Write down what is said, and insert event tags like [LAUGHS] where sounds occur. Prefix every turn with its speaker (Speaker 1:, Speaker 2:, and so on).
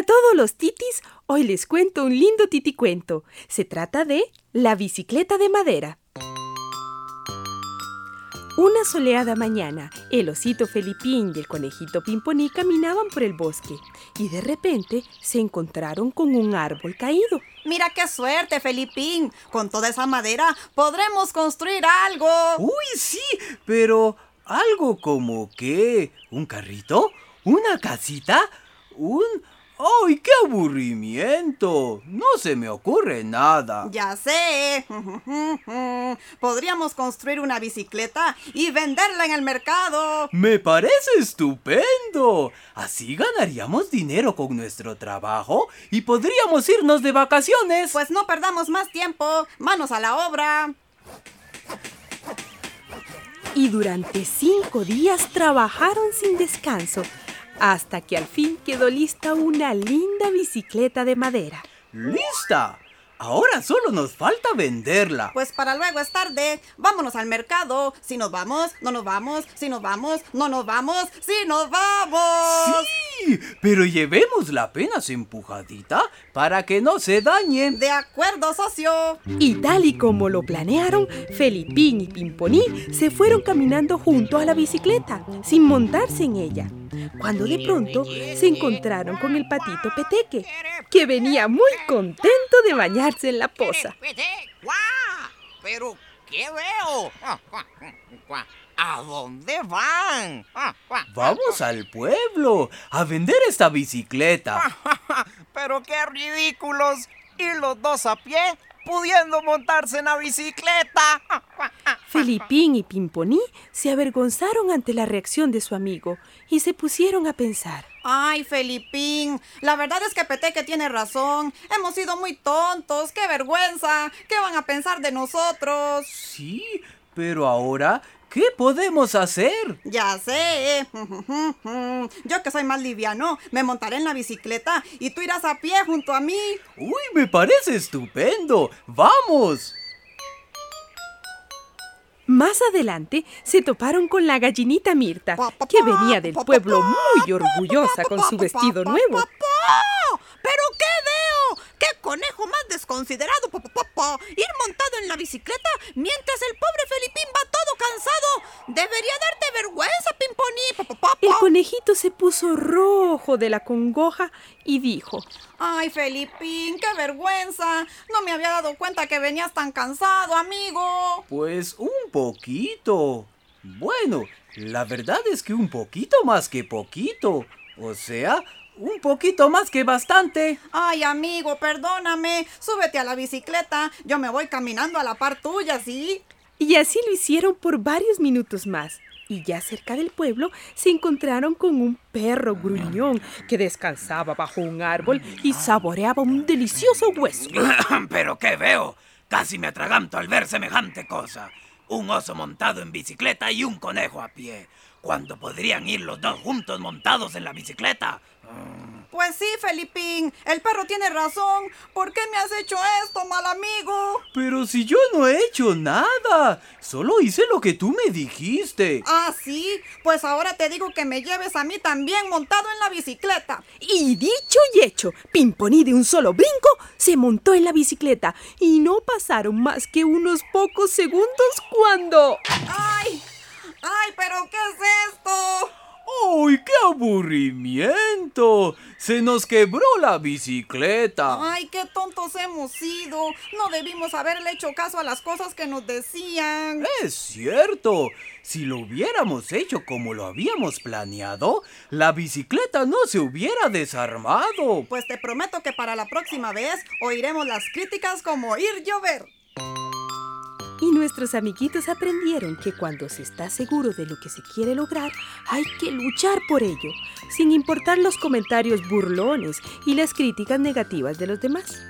Speaker 1: Hola a todos los titis, hoy les cuento un lindo titicuento. Se trata de La bicicleta de madera. Una soleada mañana, el osito Felipín y el conejito Pimponí caminaban por el bosque y de repente se encontraron con un árbol caído.
Speaker 2: Mira qué suerte, Felipín. Con toda esa madera podremos construir algo.
Speaker 3: Uy, sí, pero algo como qué? ¿Un carrito? ¿Una casita? ¿Un... ¡Ay, qué aburrimiento! No se me ocurre nada.
Speaker 2: Ya sé. [LAUGHS] Podríamos construir una bicicleta y venderla en el mercado.
Speaker 3: Me parece estupendo. Así ganaríamos dinero con nuestro trabajo y podríamos irnos de vacaciones.
Speaker 2: Pues no perdamos más tiempo. Manos a la obra.
Speaker 1: Y durante cinco días trabajaron sin descanso hasta que al fin quedó lista una linda bicicleta de madera.
Speaker 3: ¡Lista! Ahora solo nos falta venderla.
Speaker 2: Pues para luego es tarde. Vámonos al mercado. Si nos vamos, no nos vamos. Si nos vamos, no nos vamos. Si nos vamos.
Speaker 3: Sí, pero llevemos la apenas empujadita para que no se dañe.
Speaker 2: De acuerdo, socio.
Speaker 1: Y tal y como lo planearon, Felipín y Pimponí se fueron caminando junto a la bicicleta, sin montarse en ella cuando de pronto se encontraron con el patito Peteque, que venía muy contento de bañarse en la poza.
Speaker 4: ¿Pero qué veo? ¿A dónde van?
Speaker 3: Vamos al pueblo a vender esta bicicleta. [LAUGHS]
Speaker 4: Pero qué ridículos. Y los dos a pie pudiendo montarse en la bicicleta.
Speaker 1: Felipín y Pimponí se avergonzaron ante la reacción de su amigo y se pusieron a pensar.
Speaker 2: Ay, Felipín, la verdad es que Peteque tiene razón. Hemos sido muy tontos, qué vergüenza. ¿Qué van a pensar de nosotros?
Speaker 3: Sí, pero ahora ¿Qué podemos hacer?
Speaker 2: Ya sé. [LAUGHS] Yo que soy más liviano, me montaré en la bicicleta y tú irás a pie junto a mí.
Speaker 3: Uy, me parece estupendo. ¡Vamos!
Speaker 1: Más adelante se toparon con la gallinita Mirta, que venía del pueblo muy orgullosa con su vestido nuevo.
Speaker 5: ¿Pero qué veo? ¡Qué conejo más desconsiderado! Ir montado en la bicicleta mientras el pobre Felipín va todo cansado. Debería Pimponí.
Speaker 1: El conejito se puso rojo de la congoja y dijo:
Speaker 2: Ay, Felipín, qué vergüenza. No me había dado cuenta que venías tan cansado, amigo.
Speaker 3: Pues un poquito. Bueno, la verdad es que un poquito más que poquito. O sea, un poquito más que bastante.
Speaker 2: Ay, amigo, perdóname. Súbete a la bicicleta. Yo me voy caminando a la par tuya, ¿sí?
Speaker 1: Y así lo hicieron por varios minutos más. Y ya cerca del pueblo se encontraron con un perro gruñón que descansaba bajo un árbol y saboreaba un delicioso hueso. [COUGHS]
Speaker 6: ¿Pero qué veo? Casi me atraganto al ver semejante cosa. Un oso montado en bicicleta y un conejo a pie. ¿Cuándo podrían ir los dos juntos montados en la bicicleta?
Speaker 2: Pues sí, Felipín, el perro tiene razón. ¿Por qué me has hecho esto, mal amigo?
Speaker 3: Pero si yo no he hecho nada, solo hice lo que tú me dijiste.
Speaker 2: Ah, sí, pues ahora te digo que me lleves a mí también montado en la bicicleta.
Speaker 1: Y dicho y hecho, Pimponí de un solo brinco se montó en la bicicleta y no pasaron más que unos pocos segundos cuando...
Speaker 2: ¡Ay! ¡Ay, pero qué es esto!
Speaker 3: ¡Ay, qué aburrimiento! Se nos quebró la bicicleta.
Speaker 2: ¡Ay, qué tontos hemos sido! No debimos haberle hecho caso a las cosas que nos decían.
Speaker 3: Es cierto. Si lo hubiéramos hecho como lo habíamos planeado, la bicicleta no se hubiera desarmado.
Speaker 2: Pues te prometo que para la próxima vez oiremos las críticas como ir llover.
Speaker 1: Y nuestros amiguitos aprendieron que cuando se está seguro de lo que se quiere lograr, hay que luchar por ello, sin importar los comentarios burlones y las críticas negativas de los demás.